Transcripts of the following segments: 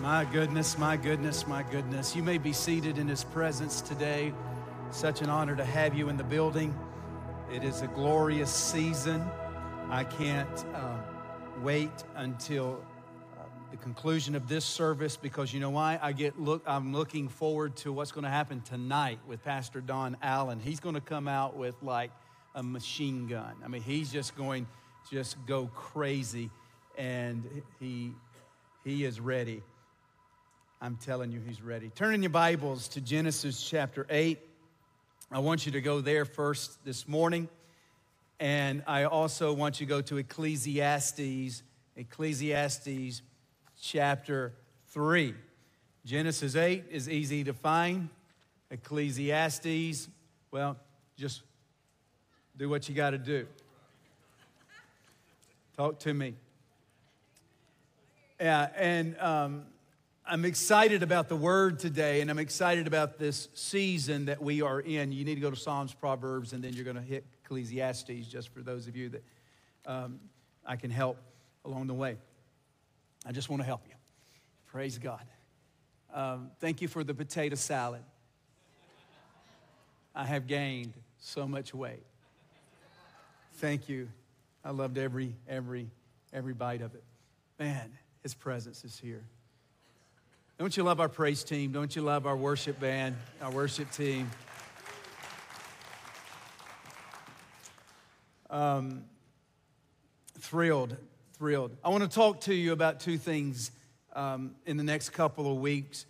My goodness, my goodness, my goodness. You may be seated in His presence today. Such an honor to have you in the building. It is a glorious season. I can't uh, wait until uh, the conclusion of this service because you know why? I get look. I'm looking forward to what's going to happen tonight with Pastor Don Allen. He's going to come out with like a machine gun. I mean, he's just going just go crazy, and he he is ready. I'm telling you, he's ready. Turn in your Bibles to Genesis chapter 8. I want you to go there first this morning. And I also want you to go to Ecclesiastes, Ecclesiastes chapter 3. Genesis 8 is easy to find. Ecclesiastes, well, just do what you got to do. Talk to me. Yeah, and um, I'm excited about the word today, and I'm excited about this season that we are in. You need to go to Psalms, Proverbs, and then you're going to hit Ecclesiastes, just for those of you that um, I can help along the way. I just want to help you. Praise God. Um, thank you for the potato salad. I have gained so much weight. Thank you. I loved every, every, every bite of it. Man, his presence is here. Don't you love our praise team? Don't you love our worship band, our worship team? Um, thrilled, thrilled. I want to talk to you about two things um, in the next couple of weeks.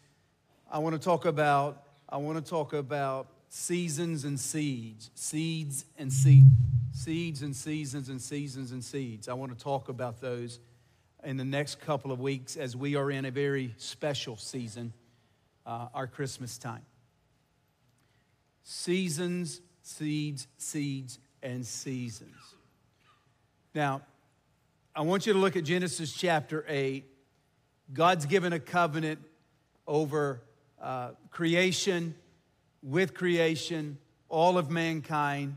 I want to talk about I want to talk about seasons and seeds, seeds and seeds, seeds and seasons and seasons and seeds. I want to talk about those in the next couple of weeks as we are in a very special season, uh, our Christmas time. Seasons, seeds, seeds, and seasons. Now, I want you to look at Genesis chapter 8. God's given a covenant over uh, creation, with creation, all of mankind.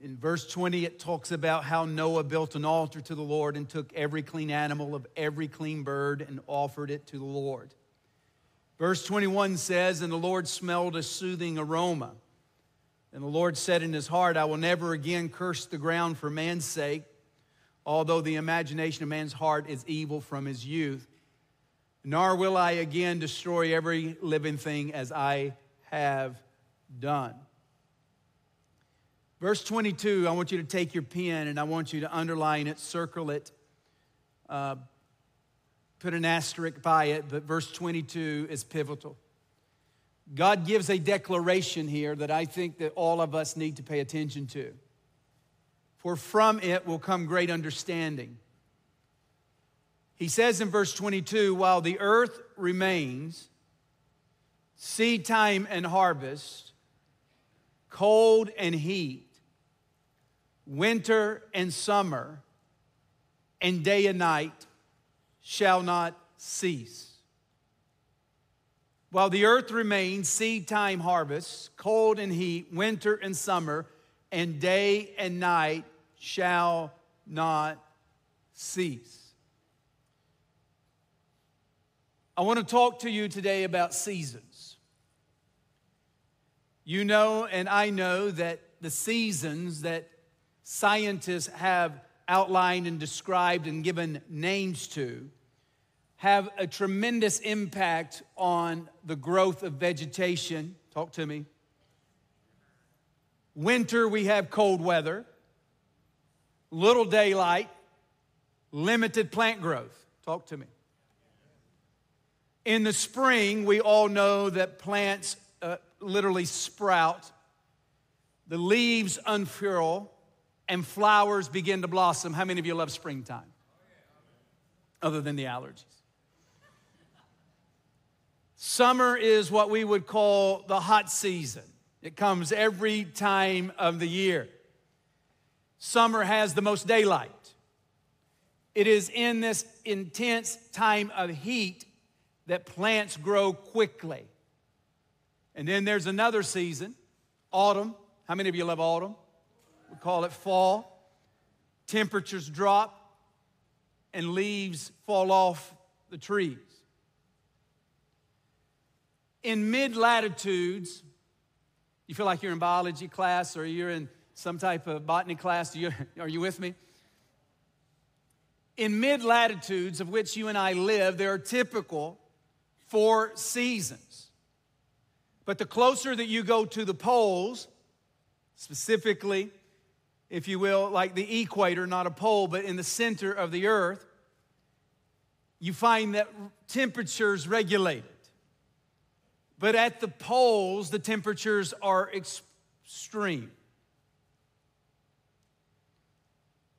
In verse 20, it talks about how Noah built an altar to the Lord and took every clean animal of every clean bird and offered it to the Lord. Verse 21 says, And the Lord smelled a soothing aroma. And the Lord said in his heart, I will never again curse the ground for man's sake, although the imagination of man's heart is evil from his youth. Nor will I again destroy every living thing as I have done. Verse 22, I want you to take your pen and I want you to underline it, circle it, uh, put an asterisk by it, but verse 22 is pivotal. God gives a declaration here that I think that all of us need to pay attention to. For from it will come great understanding. He says in verse 22 while the earth remains, seed time and harvest, cold and heat, winter and summer, and day and night shall not cease. While the earth remains, seed time harvest, cold and heat, winter and summer, and day and night shall not cease. I want to talk to you today about seasons. You know, and I know that the seasons that scientists have outlined and described and given names to have a tremendous impact on the growth of vegetation. Talk to me. Winter, we have cold weather, little daylight, limited plant growth. Talk to me. In the spring, we all know that plants uh, literally sprout, the leaves unfurl, and flowers begin to blossom. How many of you love springtime? Other than the allergies. Summer is what we would call the hot season. It comes every time of the year. Summer has the most daylight. It is in this intense time of heat that plants grow quickly. And then there's another season, autumn. How many of you love autumn? We call it fall. Temperatures drop and leaves fall off the trees. in mid latitudes, you feel like you're in biology class or you're in some type of botany class. You, are you with me? In mid latitudes of which you and I live, there are typical four seasons. But the closer that you go to the poles, specifically, if you will, like the equator, not a pole, but in the center of the earth, you find that temperatures regulated. But at the poles, the temperatures are extreme.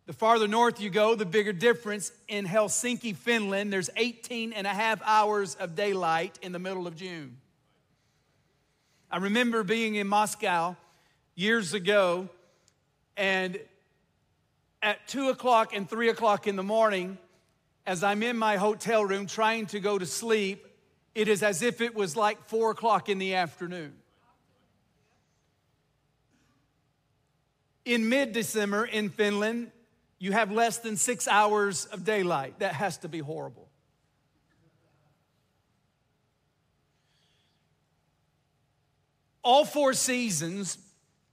The farther north you go, the bigger difference. In Helsinki, Finland, there's 18 and a half hours of daylight in the middle of June. I remember being in Moscow years ago, and at two o'clock and three o'clock in the morning, as I'm in my hotel room trying to go to sleep, it is as if it was like four o'clock in the afternoon. In mid December in Finland, you have less than six hours of daylight. That has to be horrible. All four seasons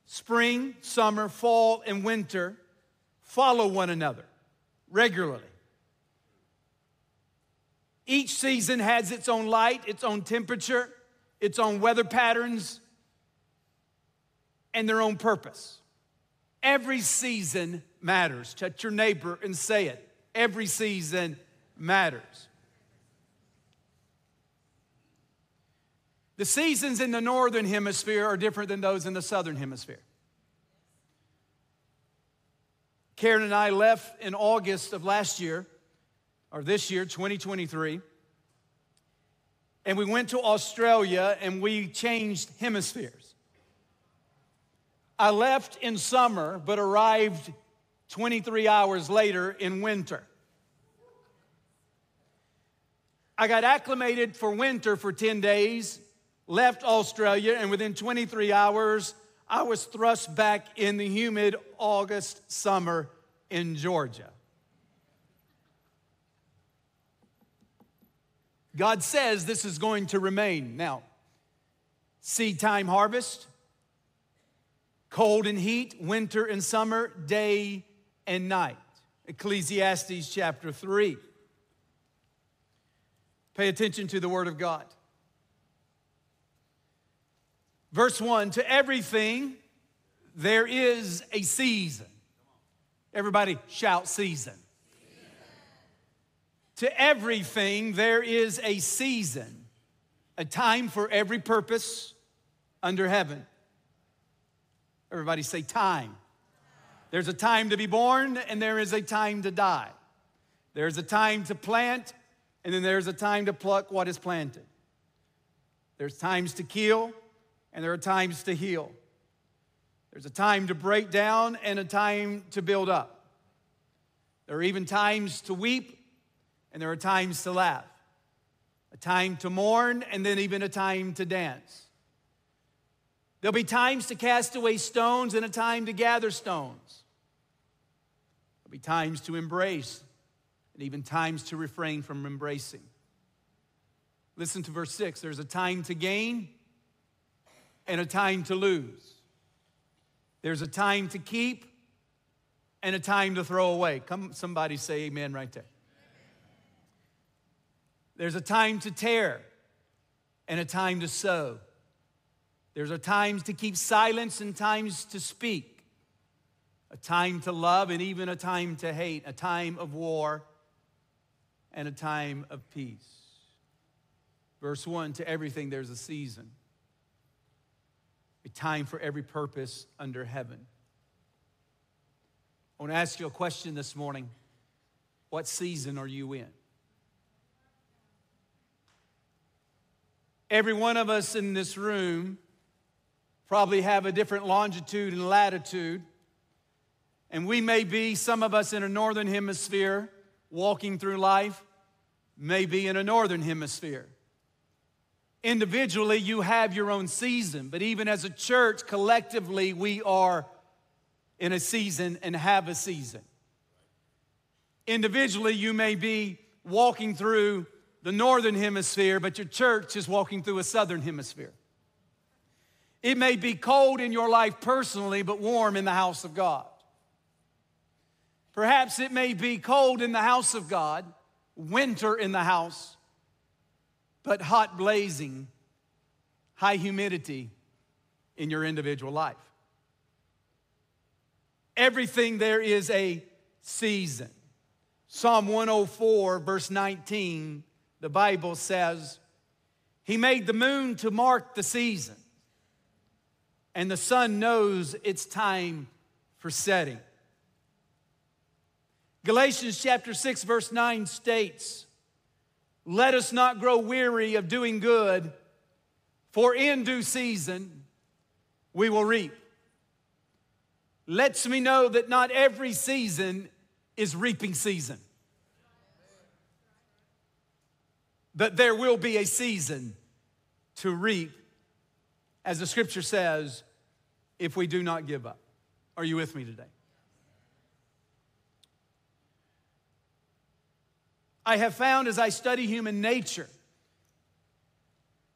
spring, summer, fall, and winter follow one another regularly. Each season has its own light, its own temperature, its own weather patterns, and their own purpose. Every season matters. Touch your neighbor and say it. Every season matters. The seasons in the northern hemisphere are different than those in the southern hemisphere. Karen and I left in August of last year or this year, 2023. And we went to Australia and we changed hemispheres. I left in summer, but arrived 23 hours later in winter. I got acclimated for winter for 10 days, left Australia, and within 23 hours, I was thrust back in the humid August summer in Georgia. God says this is going to remain. Now, seed time harvest, cold and heat, winter and summer, day and night. Ecclesiastes chapter 3. Pay attention to the word of God. Verse 1 To everything there is a season. Everybody shout season. To everything, there is a season, a time for every purpose under heaven. Everybody say time. There's a time to be born, and there is a time to die. There's a time to plant, and then there's a time to pluck what is planted. There's times to kill, and there are times to heal. There's a time to break down and a time to build up. There are even times to weep and there are times to laugh, a time to mourn, and then even a time to dance. There'll be times to cast away stones and a time to gather stones. There'll be times to embrace and even times to refrain from embracing. Listen to verse 6 there's a time to gain and a time to lose. There's a time to keep and a time to throw away. Come, somebody say amen right there. There's a time to tear and a time to sow. There's a time to keep silence and times to speak. A time to love and even a time to hate. A time of war and a time of peace. Verse 1 To everything there's a season, a time for every purpose under heaven. I want to ask you a question this morning. What season are you in? Every one of us in this room probably have a different longitude and latitude. And we may be, some of us in a northern hemisphere walking through life, may be in a northern hemisphere. Individually, you have your own season, but even as a church, collectively, we are in a season and have a season. Individually, you may be walking through the northern hemisphere, but your church is walking through a southern hemisphere. It may be cold in your life personally, but warm in the house of God. Perhaps it may be cold in the house of God, winter in the house, but hot blazing, high humidity in your individual life. Everything there is a season. Psalm 104, verse 19, the Bible says, He made the moon to mark the season, and the sun knows its time for setting. Galatians chapter 6, verse 9 states, Let us not grow weary of doing good, for in due season we will reap. Lets me know that not every season is reaping season. That there will be a season to reap, as the scripture says, if we do not give up. Are you with me today? I have found as I study human nature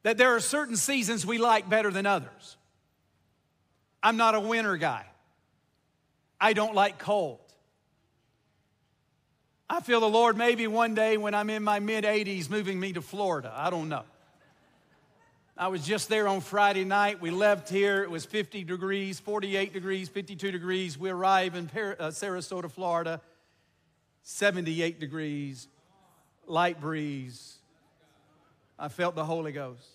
that there are certain seasons we like better than others. I'm not a winter guy. I don't like cold. I feel the Lord maybe one day when I'm in my mid 80s moving me to Florida. I don't know. I was just there on Friday night. We left here. It was 50 degrees, 48 degrees, 52 degrees. We arrived in uh, Sarasota, Florida, 78 degrees light breeze. I felt the Holy Ghost.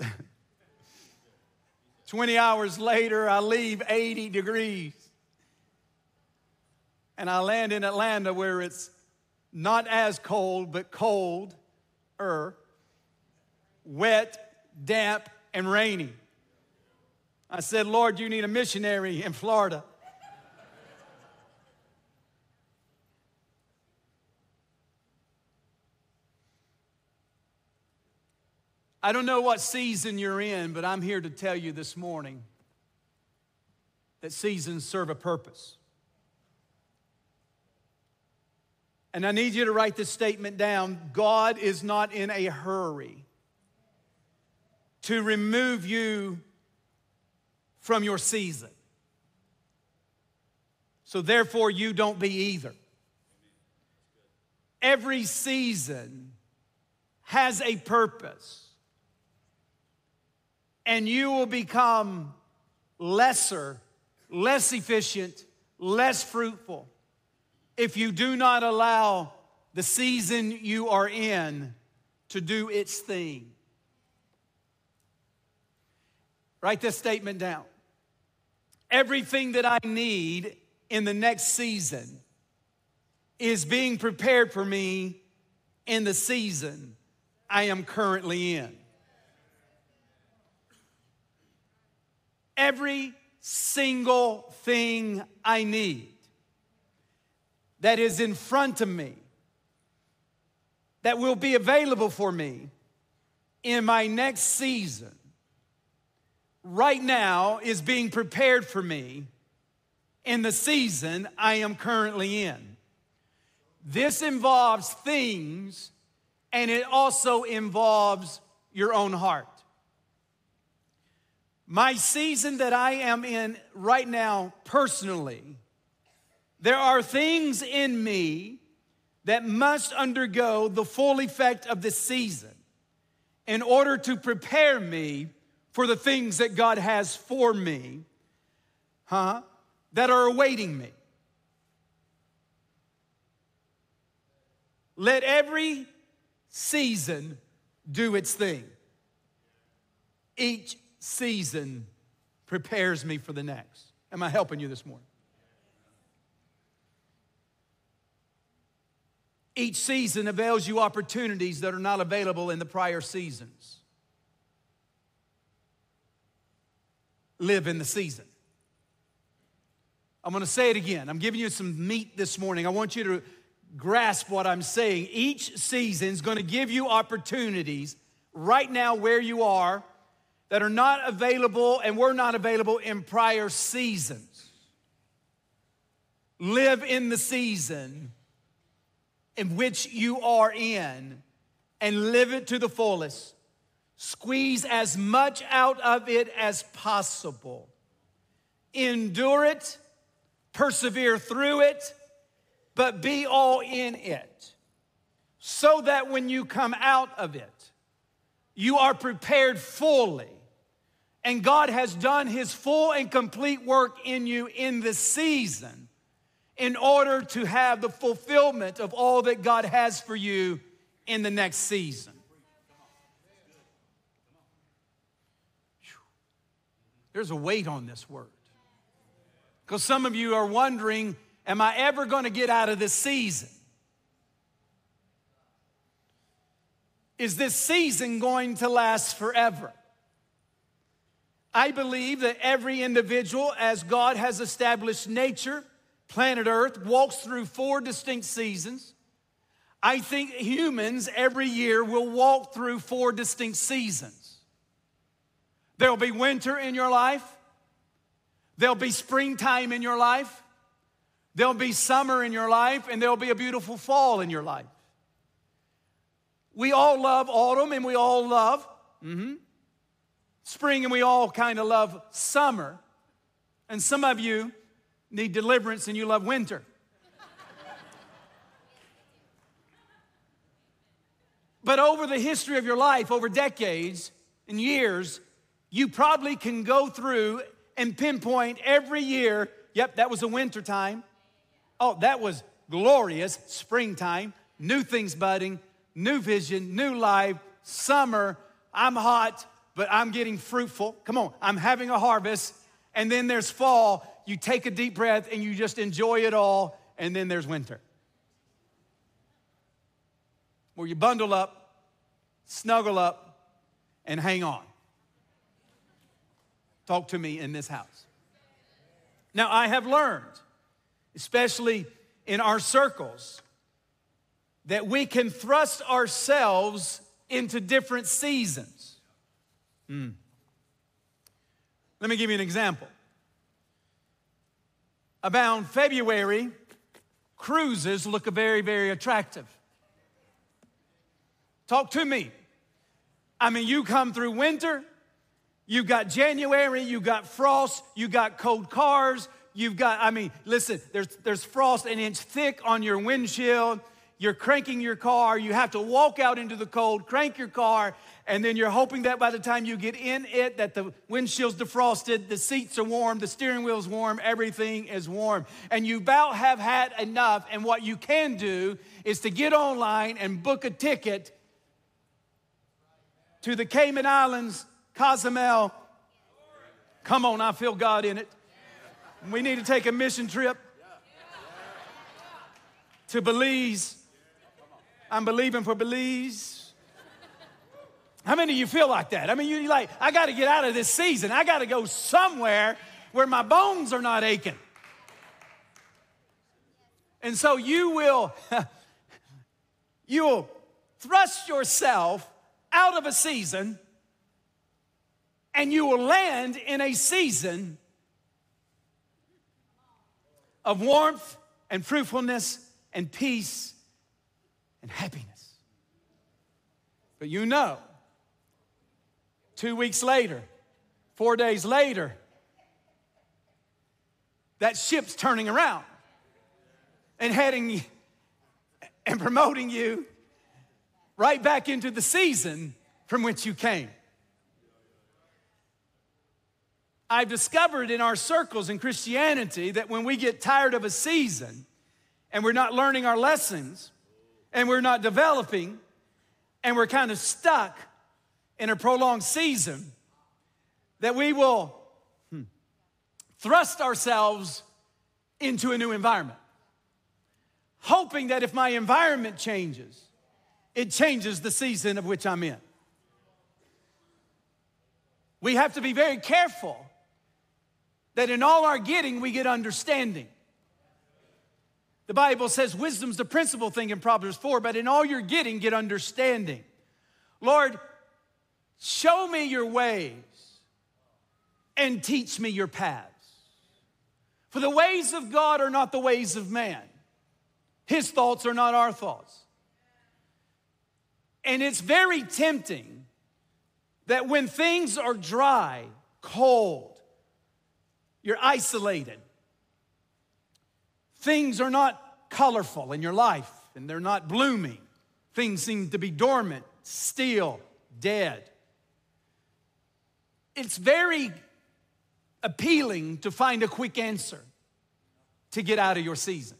Twenty hours later, I leave 80 degrees. And I land in Atlanta where it's not as cold, but cold, er, wet, damp, and rainy. I said, Lord, you need a missionary in Florida. I don't know what season you're in, but I'm here to tell you this morning that seasons serve a purpose. And I need you to write this statement down God is not in a hurry to remove you from your season. So, therefore, you don't be either. Every season has a purpose and you will become lesser, less efficient, less fruitful if you do not allow the season you are in to do its thing. Write this statement down. Everything that I need in the next season is being prepared for me in the season I am currently in. Every single thing I need that is in front of me, that will be available for me in my next season, right now is being prepared for me in the season I am currently in. This involves things and it also involves your own heart. My season that I am in right now, personally, there are things in me that must undergo the full effect of this season in order to prepare me for the things that God has for me, huh, that are awaiting me. Let every season do its thing. Each season prepares me for the next. Am I helping you this morning? Each season avails you opportunities that are not available in the prior seasons. Live in the season. I'm gonna say it again. I'm giving you some meat this morning. I want you to grasp what I'm saying. Each season is gonna give you opportunities right now where you are that are not available and were not available in prior seasons. live in the season in which you are in and live it to the fullest. Squeeze as much out of it as possible. Endure it, persevere through it, but be all in it. So that when you come out of it, you are prepared fully. And God has done his full and complete work in you in this season in order to have the fulfillment of all that God has for you in the next season. There's a weight on this word. Because some of you are wondering, am I ever going to get out of this season? Is this season going to last forever? I believe that every individual, as God has established nature, planet Earth, walks through four distinct seasons. I think humans every year will walk through four distinct seasons. There'll be winter in your life, there'll be springtime in your life, there'll be summer in your life, and there'll be a beautiful fall in your life. We all love autumn and we all love mm-hmm, spring and we all kind of love summer. And some of you need deliverance and you love winter. but over the history of your life, over decades and years, you probably can go through and pinpoint every year yep, that was a winter time. Oh, that was glorious springtime, new things budding, new vision, new life, summer. I'm hot, but I'm getting fruitful. Come on, I'm having a harvest. And then there's fall. You take a deep breath and you just enjoy it all. And then there's winter. Where you bundle up, snuggle up, and hang on. Talk to me in this house. Now, I have learned, especially in our circles, that we can thrust ourselves into different seasons. Mm. Let me give you an example. About February, cruises look very, very attractive. Talk to me. I mean, you come through winter, you've got January, you got frost, you got cold cars, you've got, I mean, listen, there's, there's frost an inch thick on your windshield you're cranking your car, you have to walk out into the cold, crank your car, and then you're hoping that by the time you get in it that the windshield's defrosted, the seats are warm, the steering wheel's warm, everything is warm. And you about have had enough, and what you can do is to get online and book a ticket to the Cayman Islands, Cozumel. Come on, I feel God in it. We need to take a mission trip to Belize I'm believing for Belize. How many of you feel like that? I mean, you're like, I got to get out of this season. I got to go somewhere where my bones are not aching. And so you will, you will thrust yourself out of a season and you will land in a season of warmth and fruitfulness and peace and happiness. But you know, two weeks later, four days later, that ship's turning around and heading and promoting you right back into the season from which you came. I've discovered in our circles in Christianity that when we get tired of a season and we're not learning our lessons, and we're not developing and we're kind of stuck in a prolonged season, that we will hmm, thrust ourselves into a new environment, hoping that if my environment changes, it changes the season of which I'm in. We have to be very careful that in all our getting, we get understanding. The Bible says wisdom's the principal thing in Proverbs 4, but in all you're getting, get understanding. Lord, show me your ways and teach me your paths. For the ways of God are not the ways of man, His thoughts are not our thoughts. And it's very tempting that when things are dry, cold, you're isolated, things are not colorful in your life and they're not blooming, things seem to be dormant, still, dead. It's very appealing to find a quick answer to get out of your season.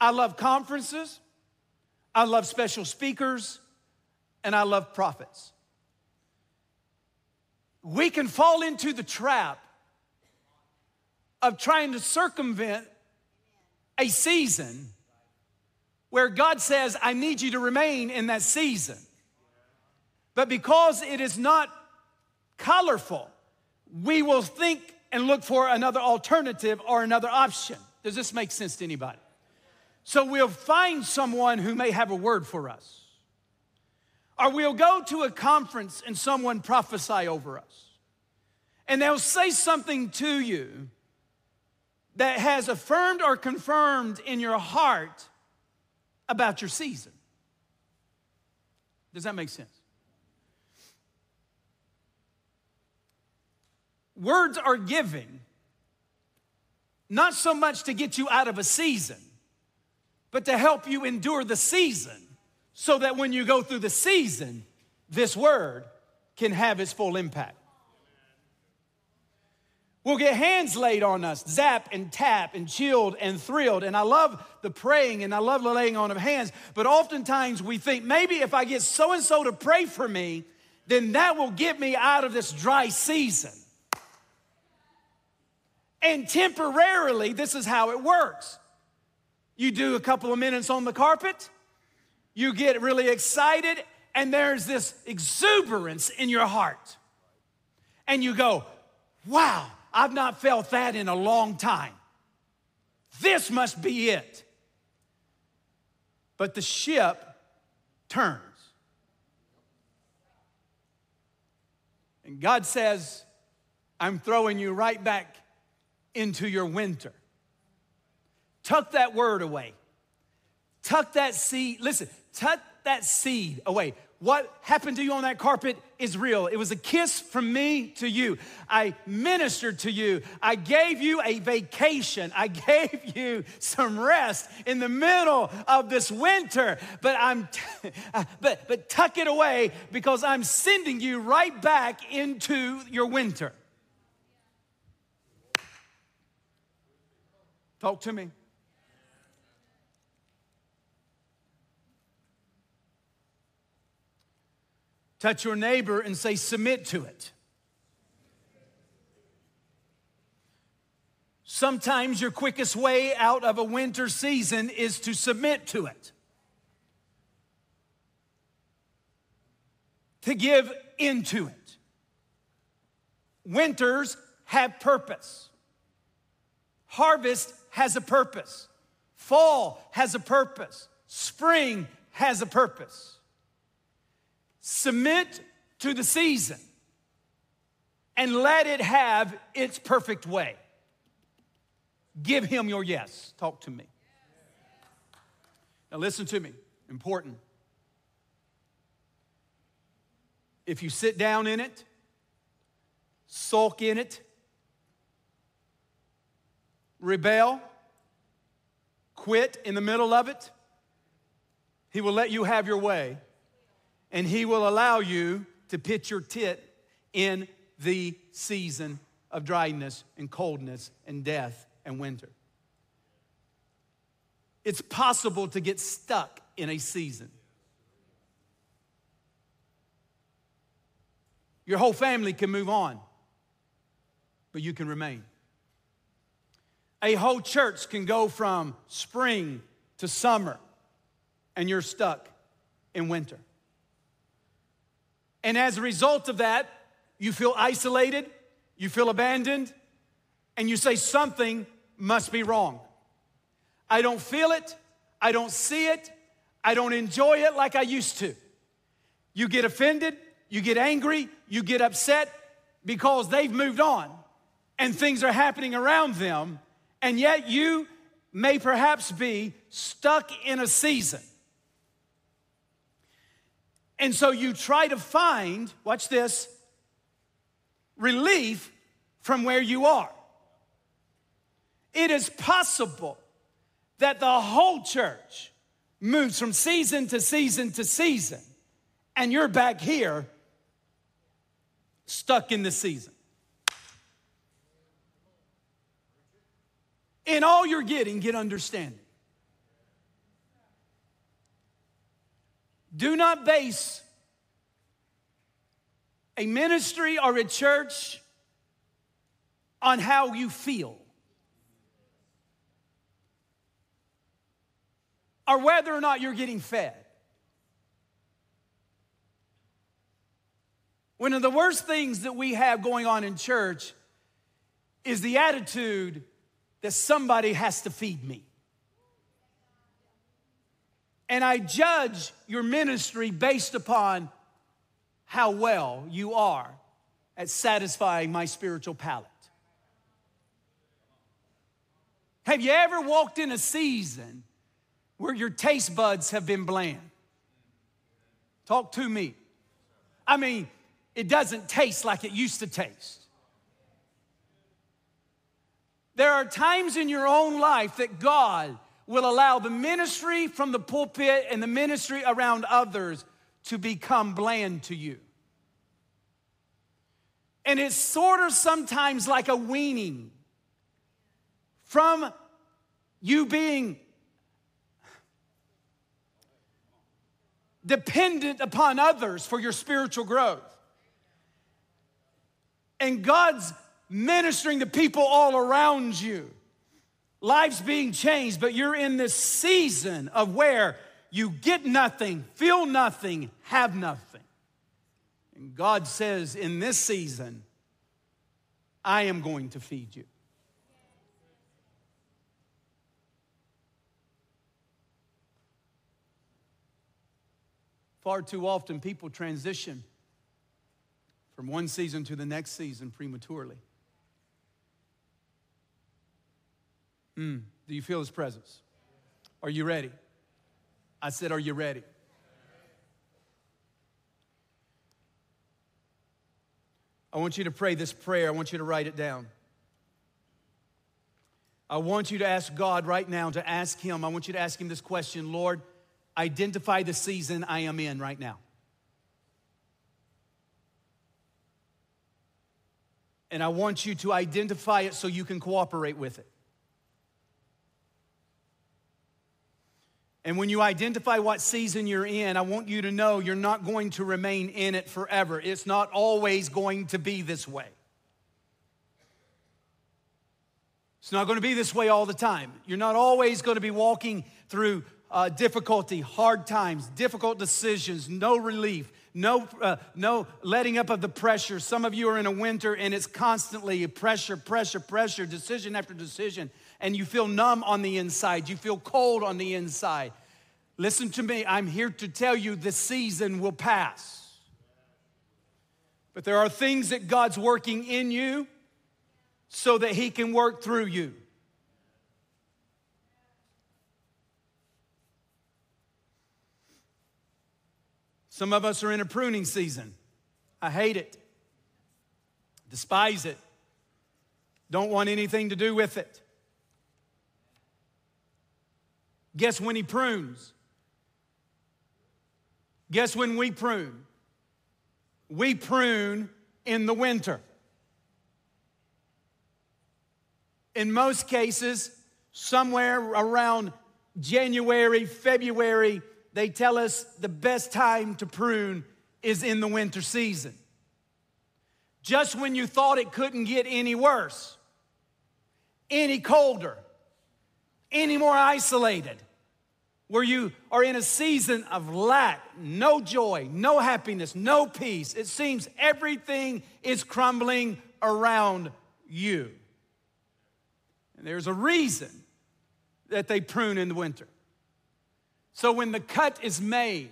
I love conferences, I love special speakers, and I love prophets. We can fall into the trap of trying to circumvent a season where God says, I need you to remain in that season. But because it is not colorful, we will think and look for another alternative or another option. Does this make sense to anybody? So we'll find someone who may have a word for us. Or we'll go to a conference and someone prophesy over us. And they'll say something to you that has affirmed or confirmed in your heart about your season. Does that make sense? Words are given not so much to get you out of a season, but to help you endure the season so that when you go through the season, this word can have its full impact. We'll get hands laid on us, zap and tap and chilled and thrilled. And I love the praying and I love the laying on of hands. But oftentimes we think maybe if I get so and so to pray for me, then that will get me out of this dry season. And temporarily, this is how it works. You do a couple of minutes on the carpet, you get really excited, and there's this exuberance in your heart. And you go, wow, I've not felt that in a long time. This must be it. But the ship turns. And God says, I'm throwing you right back into your winter. Tuck that word away. Tuck that seed, listen, tuck that seed away. What happened to you on that carpet is real. It was a kiss from me to you. I ministered to you. I gave you a vacation. I gave you some rest in the middle of this winter. But I'm t- but but tuck it away because I'm sending you right back into your winter. Talk to me. Touch your neighbor and say, submit to it. Sometimes your quickest way out of a winter season is to submit to it, to give into it. Winters have purpose, harvest has a purpose, fall has a purpose, spring has a purpose. Submit to the season and let it have its perfect way. Give him your yes. Talk to me. Now, listen to me. Important. If you sit down in it, sulk in it, rebel, quit in the middle of it, he will let you have your way and He will allow you to pitch your tit in the season of dryness and coldness and death and winter. It's possible to get stuck in a season. Your whole family can move on, but you can remain. A whole church can go from spring to summer, and you're stuck in winter. And as a result of that, you feel isolated, you feel abandoned, and you say, Something must be wrong. I don't feel it, I don't see it, I don't enjoy it like I used to. You get offended, you get angry, you get upset because they've moved on and things are happening around them, and yet you may perhaps be stuck in a season. And so you try to find, watch this, relief from where you are. It is possible that the whole church moves from season to season to season, and you're back here stuck in the season. In all you're getting, get understanding. Do not base a ministry or a church on how you feel or whether or not you're getting fed. One of the worst things that we have going on in church is the attitude that somebody has to feed me. And I judge your ministry based upon how well you are at satisfying my spiritual palate. Have you ever walked in a season where your taste buds have been bland? Talk to me. I mean, it doesn't taste like it used to taste. There are times in your own life that God will allow the ministry from the pulpit and the ministry around others to become bland to you. And it's sort of sometimes like a weaning from you being dependent upon others for your spiritual growth. And God's ministering to people all around you. Life's being changed, but you're in this season of where you get nothing, feel nothing, have nothing. And God says, in this season, I am going to feed you. Far too often, people transition from one season to the next season prematurely. Mm, do you feel his presence? Are you ready? I said, Are you ready? I want you to pray this prayer. I want you to write it down. I want you to ask God right now to ask Him. I want you to ask Him this question Lord, identify the season I am in right now. And I want you to identify it so you can cooperate with it. And when you identify what season you're in, I want you to know you're not going to remain in it forever. It's not always going to be this way. It's not going to be this way all the time. You're not always going to be walking through uh, difficulty, hard times, difficult decisions, no relief, no, uh, no letting up of the pressure. Some of you are in a winter and it's constantly pressure, pressure, pressure, decision after decision and you feel numb on the inside, you feel cold on the inside. Listen to me, I'm here to tell you the season will pass. But there are things that God's working in you so that He can work through you. Some of us are in a pruning season. I hate it, despise it, don't want anything to do with it. Guess when he prunes? Guess when we prune? We prune in the winter. In most cases, somewhere around January, February, they tell us the best time to prune is in the winter season. Just when you thought it couldn't get any worse, any colder, any more isolated, where you are in a season of lack, no joy, no happiness, no peace. It seems everything is crumbling around you. And there's a reason that they prune in the winter. So when the cut is made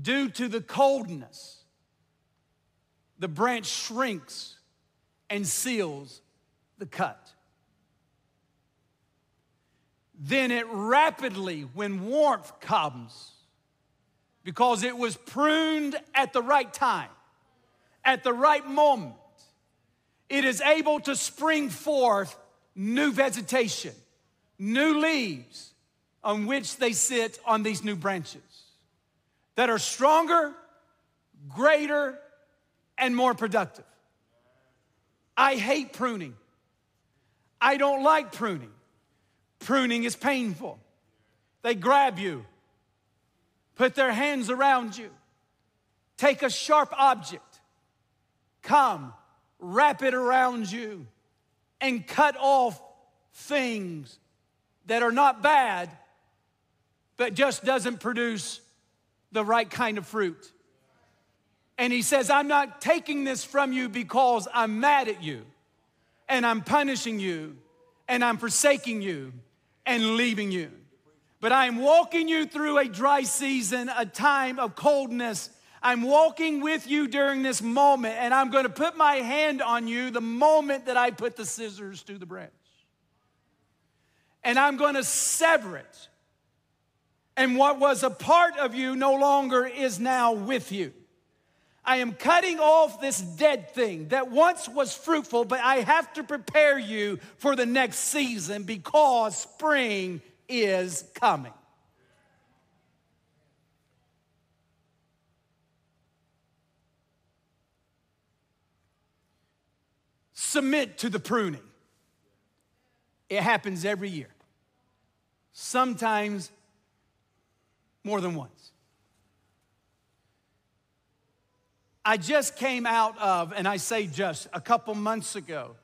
due to the coldness, the branch shrinks and seals the cut. Then it rapidly, when warmth comes, because it was pruned at the right time, at the right moment, it is able to spring forth new vegetation, new leaves on which they sit on these new branches that are stronger, greater, and more productive. I hate pruning. I don't like pruning. Pruning is painful. They grab you, put their hands around you, take a sharp object, come, wrap it around you, and cut off things that are not bad, but just doesn't produce the right kind of fruit. And he says, I'm not taking this from you because I'm mad at you and I'm punishing you and I'm forsaking you and leaving you. But I'm walking you through a dry season, a time of coldness. I'm walking with you during this moment, and I'm going to put my hand on you the moment that I put the scissors to the branch. And I'm going to sever it. And what was a part of you no longer is now with you. I am cutting off this dead thing that once was fruitful, but I have to prepare you for the next season because spring is coming. Submit to the pruning. It happens every year, sometimes more than once. I just came out of, and I say just a couple months ago,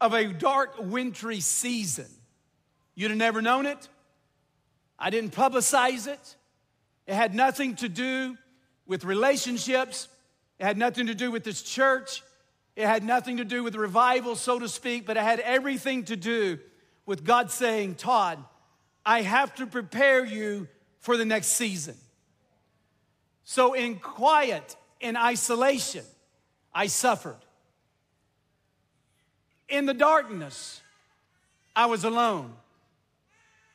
of a dark, wintry season. You'd have never known it. I didn't publicize it. It had nothing to do with relationships, it had nothing to do with this church, it had nothing to do with revival, so to speak, but it had everything to do with God saying, Todd, I have to prepare you for the next season. So, in quiet in isolation, I suffered. In the darkness, I was alone.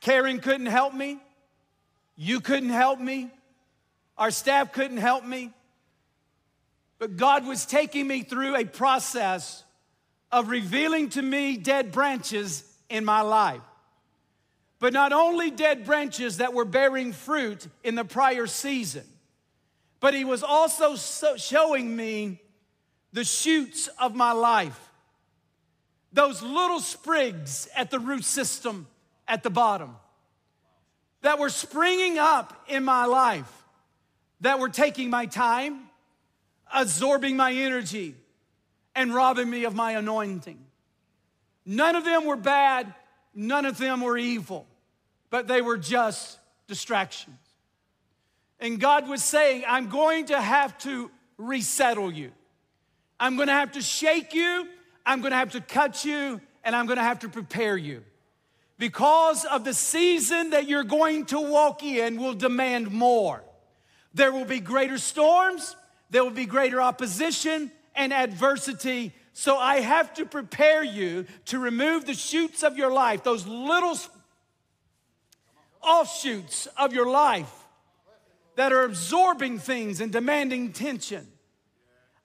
Karen couldn't help me. You couldn't help me. Our staff couldn't help me. But God was taking me through a process of revealing to me dead branches in my life. But not only dead branches that were bearing fruit in the prior season, but he was also so showing me the shoots of my life. Those little sprigs at the root system at the bottom that were springing up in my life, that were taking my time, absorbing my energy, and robbing me of my anointing. None of them were bad, none of them were evil, but they were just distractions. And God was saying, I'm going to have to resettle you. I'm going to have to shake you. I'm going to have to cut you. And I'm going to have to prepare you. Because of the season that you're going to walk in will demand more. There will be greater storms, there will be greater opposition and adversity. So I have to prepare you to remove the shoots of your life, those little offshoots of your life that are absorbing things and demanding tension.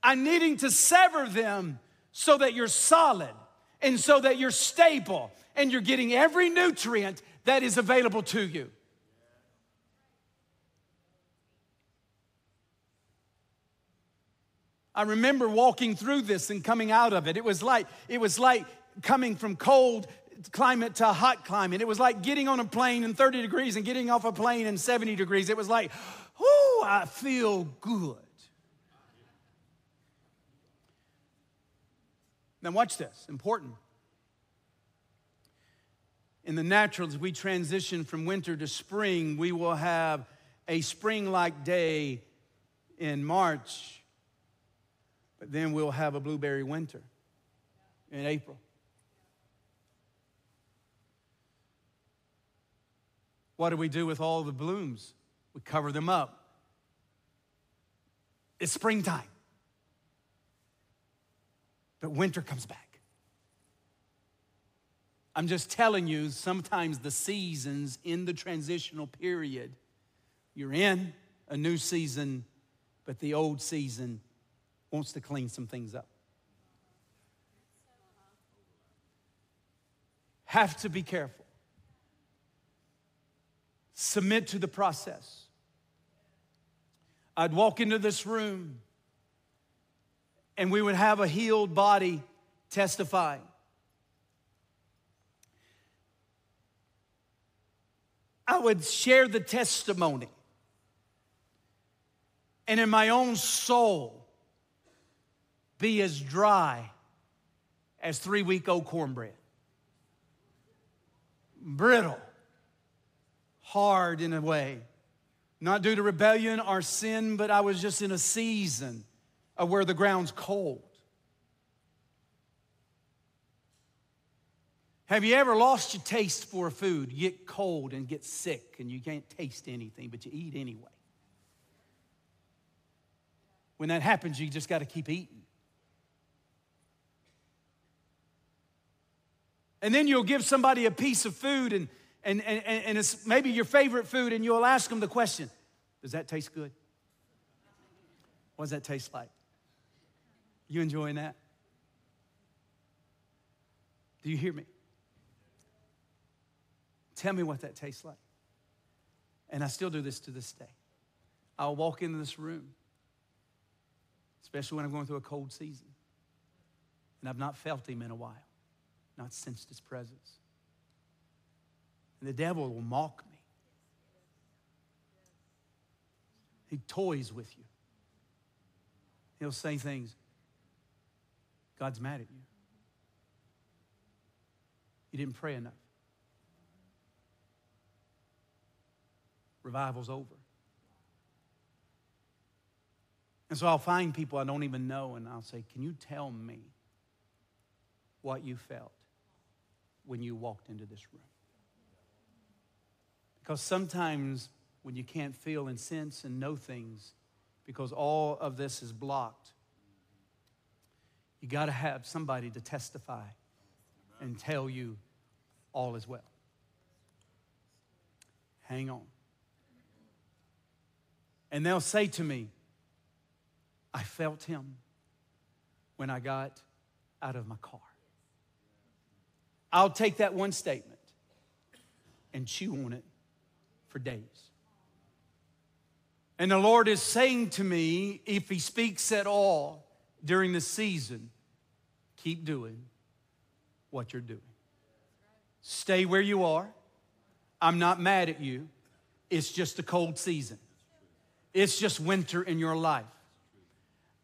I'm needing to sever them so that you're solid and so that you're stable and you're getting every nutrient that is available to you. I remember walking through this and coming out of it. It was like it was like coming from cold climate to hot climate. It was like getting on a plane in 30 degrees and getting off a plane in 70 degrees. It was like, oh, I feel good. Now, watch this, important. In the natural, as we transition from winter to spring, we will have a spring like day in March, but then we'll have a blueberry winter in April. What do we do with all the blooms? We cover them up. It's springtime. But winter comes back. I'm just telling you, sometimes the seasons in the transitional period, you're in a new season, but the old season wants to clean some things up. Have to be careful. Submit to the process. I'd walk into this room and we would have a healed body testify. I would share the testimony. And in my own soul, be as dry as three week old cornbread. Brittle, hard in a way. Not due to rebellion or sin, but I was just in a season of where the ground's cold. Have you ever lost your taste for food? You get cold and get sick and you can't taste anything, but you eat anyway. When that happens, you just got to keep eating. And then you'll give somebody a piece of food and, and, and, and it's maybe your favorite food, and you'll ask them the question Does that taste good? What does that taste like? You enjoying that? Do you hear me? Tell me what that tastes like. And I still do this to this day. I'll walk into this room, especially when I'm going through a cold season, and I've not felt him in a while, not sensed his presence. And the devil will mock me. He toys with you. He'll say things God's mad at you. You didn't pray enough. Revival's over. And so I'll find people I don't even know and I'll say, Can you tell me what you felt when you walked into this room? Because sometimes when you can't feel and sense and know things, because all of this is blocked, you got to have somebody to testify and tell you all is well. Hang on. And they'll say to me, I felt him when I got out of my car. I'll take that one statement and chew on it for days. And the Lord is saying to me, if He speaks at all during the season, keep doing what you're doing. Stay where you are. I'm not mad at you. It's just a cold season. It's just winter in your life.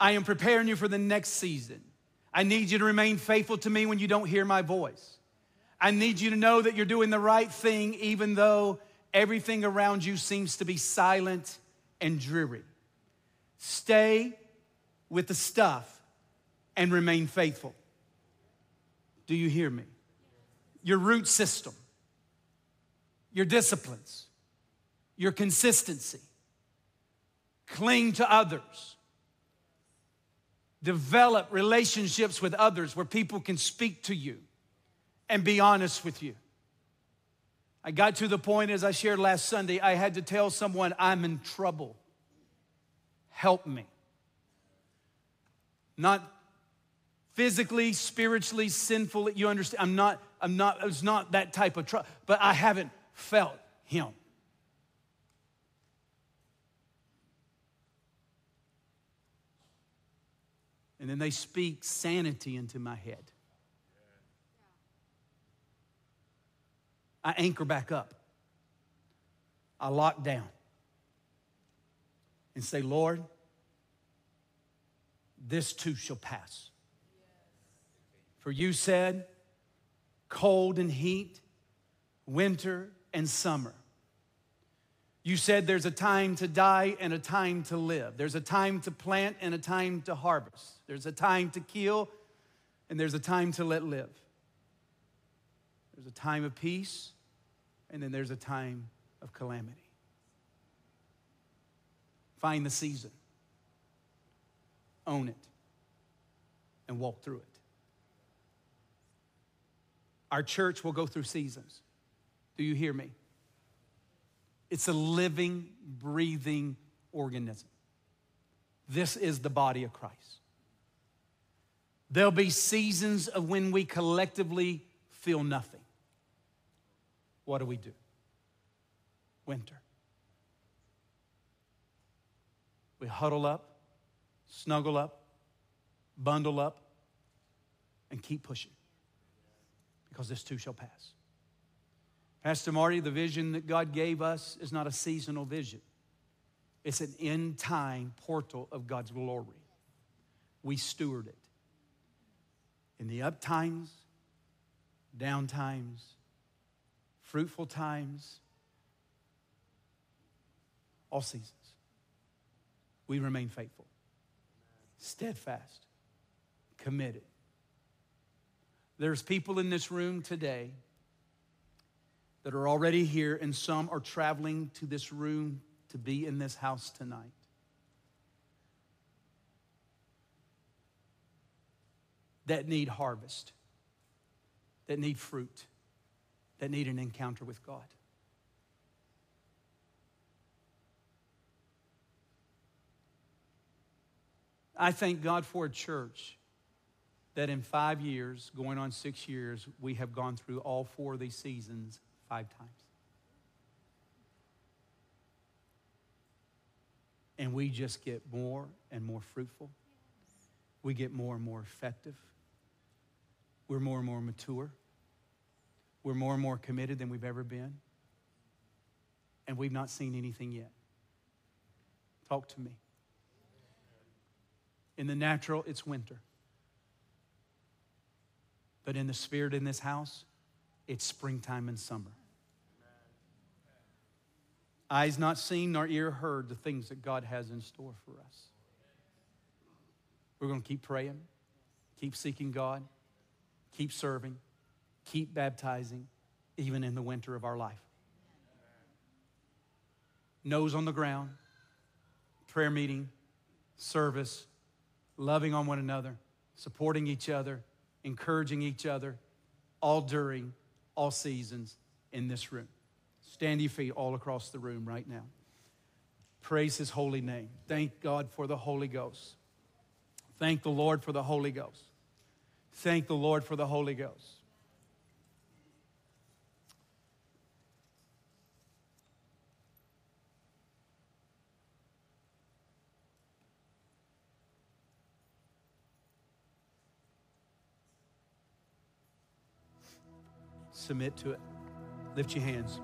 I am preparing you for the next season. I need you to remain faithful to me when you don't hear my voice. I need you to know that you're doing the right thing even though everything around you seems to be silent and dreary. Stay with the stuff and remain faithful. Do you hear me? Your root system, your disciplines, your consistency, cling to others. Develop relationships with others where people can speak to you and be honest with you. I got to the point, as I shared last Sunday, I had to tell someone, I'm in trouble. Help me. Not physically, spiritually, sinful. You understand? I'm not, I'm not, it's not that type of trouble, but I haven't felt him. And then they speak sanity into my head. I anchor back up. I lock down and say, Lord, this too shall pass. For you said, cold and heat, winter and summer. You said there's a time to die and a time to live. There's a time to plant and a time to harvest. There's a time to kill and there's a time to let live. There's a time of peace and then there's a time of calamity. Find the season, own it, and walk through it. Our church will go through seasons. Do you hear me? It's a living, breathing organism. This is the body of Christ. There'll be seasons of when we collectively feel nothing. What do we do? Winter. We huddle up, snuggle up, bundle up, and keep pushing because this too shall pass. Pastor Marty, the vision that God gave us is not a seasonal vision, it's an end time portal of God's glory. We steward it. In the up times, down times, fruitful times, all seasons, we remain faithful, steadfast, committed. There's people in this room today that are already here, and some are traveling to this room to be in this house tonight. That need harvest, that need fruit, that need an encounter with God. I thank God for a church that in five years, going on six years, we have gone through all four of these seasons five times. And we just get more and more fruitful. We get more and more effective. We're more and more mature. We're more and more committed than we've ever been. And we've not seen anything yet. Talk to me. In the natural, it's winter. But in the spirit in this house, it's springtime and summer. Eyes not seen nor ear heard the things that God has in store for us. We're going to keep praying, keep seeking God, keep serving, keep baptizing, even in the winter of our life. Nose on the ground, prayer meeting, service, loving on one another, supporting each other, encouraging each other, all during all seasons in this room. Stand your feet all across the room right now. Praise his holy name. Thank God for the Holy Ghost. Thank the Lord for the Holy Ghost. Thank the Lord for the Holy Ghost. Submit to it. Lift your hands.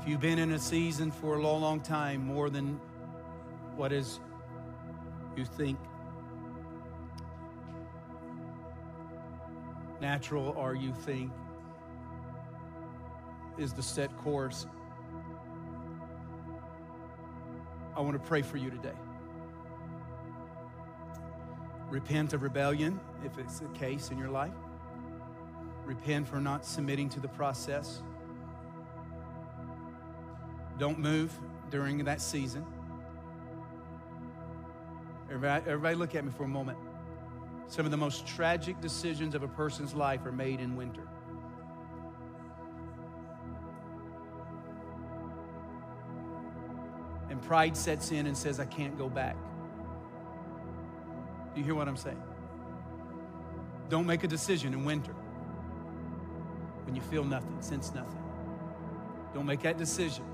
If you've been in a season for a long, long time, more than what is you think natural or you think is the set course, I want to pray for you today. Repent of rebellion, if it's the case in your life. Repent for not submitting to the process. Don't move during that season. Everybody, everybody, look at me for a moment. Some of the most tragic decisions of a person's life are made in winter. And pride sets in and says, I can't go back. You hear what I'm saying? Don't make a decision in winter when you feel nothing, sense nothing. Don't make that decision.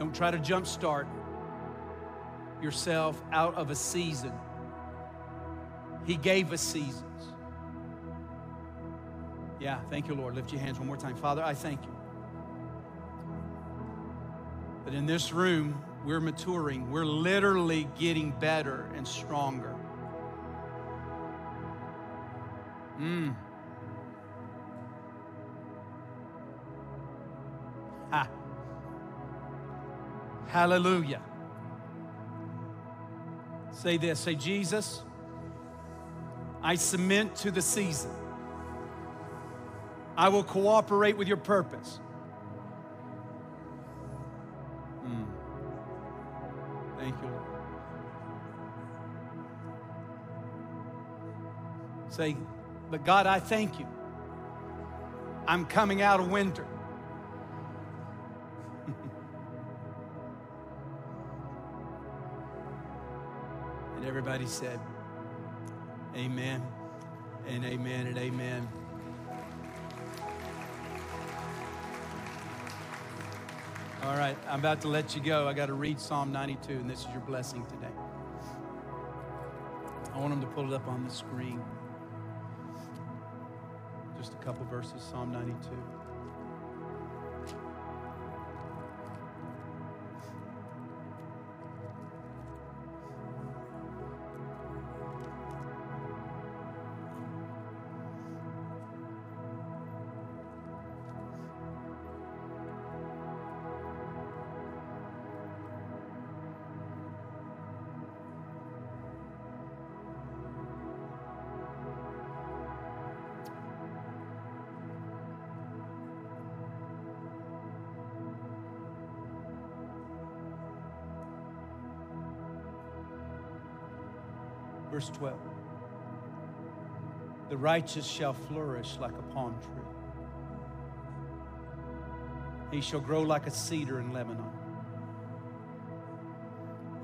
Don't try to jumpstart yourself out of a season. He gave us seasons. Yeah, thank you, Lord. Lift your hands one more time. Father, I thank you. But in this room, we're maturing. We're literally getting better and stronger. Mm. Ha. Hallelujah. Say this say, Jesus, I submit to the season. I will cooperate with your purpose. Thank you, Lord. Say, but God, I thank you. I'm coming out of winter. and everybody said, Amen and amen and amen. All right, I'm about to let you go. I got to read Psalm 92, and this is your blessing today. I want them to pull it up on the screen. Just a couple verses, Psalm 92. Verse 12 The righteous shall flourish like a palm tree, he shall grow like a cedar in Lebanon.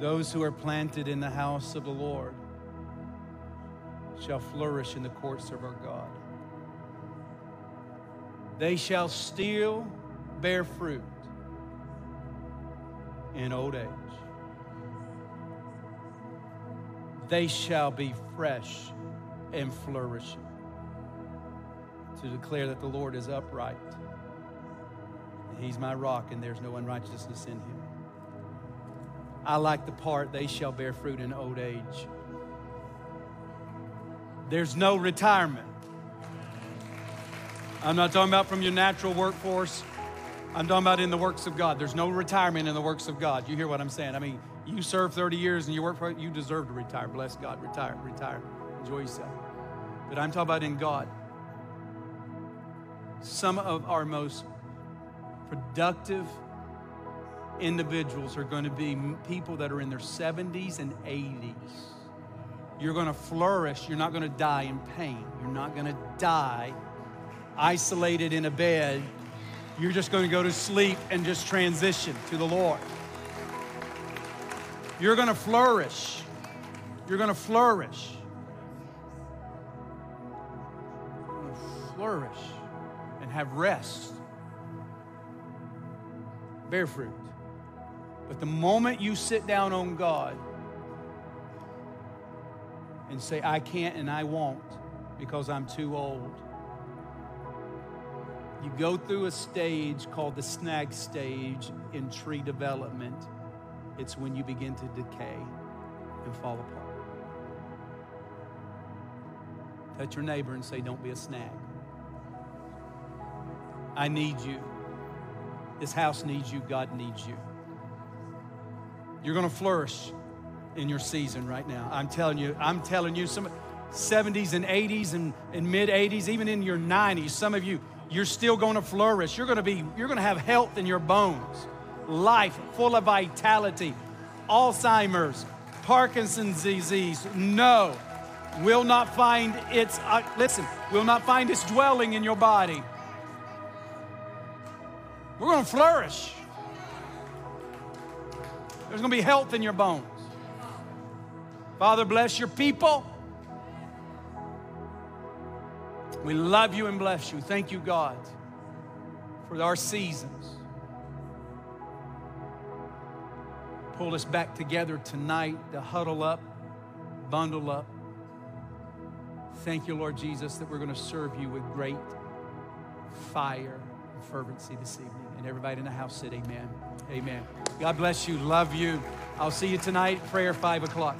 Those who are planted in the house of the Lord shall flourish in the courts of our God. They shall still bear fruit in old age. They shall be fresh and flourishing. To declare that the Lord is upright. He's my rock, and there's no unrighteousness in him. I like the part, they shall bear fruit in old age. There's no retirement. I'm not talking about from your natural workforce. I'm talking about in the works of God. There's no retirement in the works of God. You hear what I'm saying? I mean, you serve 30 years and you work for it, you deserve to retire. Bless God. Retire, retire. Enjoy yourself. But I'm talking about in God. Some of our most productive individuals are going to be people that are in their 70s and 80s. You're going to flourish. You're not going to die in pain. You're not going to die isolated in a bed. You're just going to go to sleep and just transition to the Lord. You're going to flourish. You're going to flourish. You're going to flourish and have rest. Bear fruit. But the moment you sit down on God and say, I can't and I won't because I'm too old, you go through a stage called the snag stage in tree development. It's when you begin to decay and fall apart. Touch your neighbor and say, Don't be a snag. I need you. This house needs you. God needs you. You're going to flourish in your season right now. I'm telling you, I'm telling you, some 70s and 80s and, and mid 80s, even in your 90s, some of you, you're still going to flourish. You're going to be, you're going to have health in your bones, life full of vitality. Alzheimer's, Parkinson's disease, no, will not find its, uh, listen, will not find its dwelling in your body. We're to flourish. There's to be health in your bones. Father, bless your people. We love you and bless you. Thank you, God, for our seasons. Pull us back together tonight to huddle up, bundle up. Thank you, Lord Jesus, that we're going to serve you with great fire and fervency this evening. And everybody in the house said, Amen. Amen. God bless you. Love you. I'll see you tonight, prayer, 5 o'clock.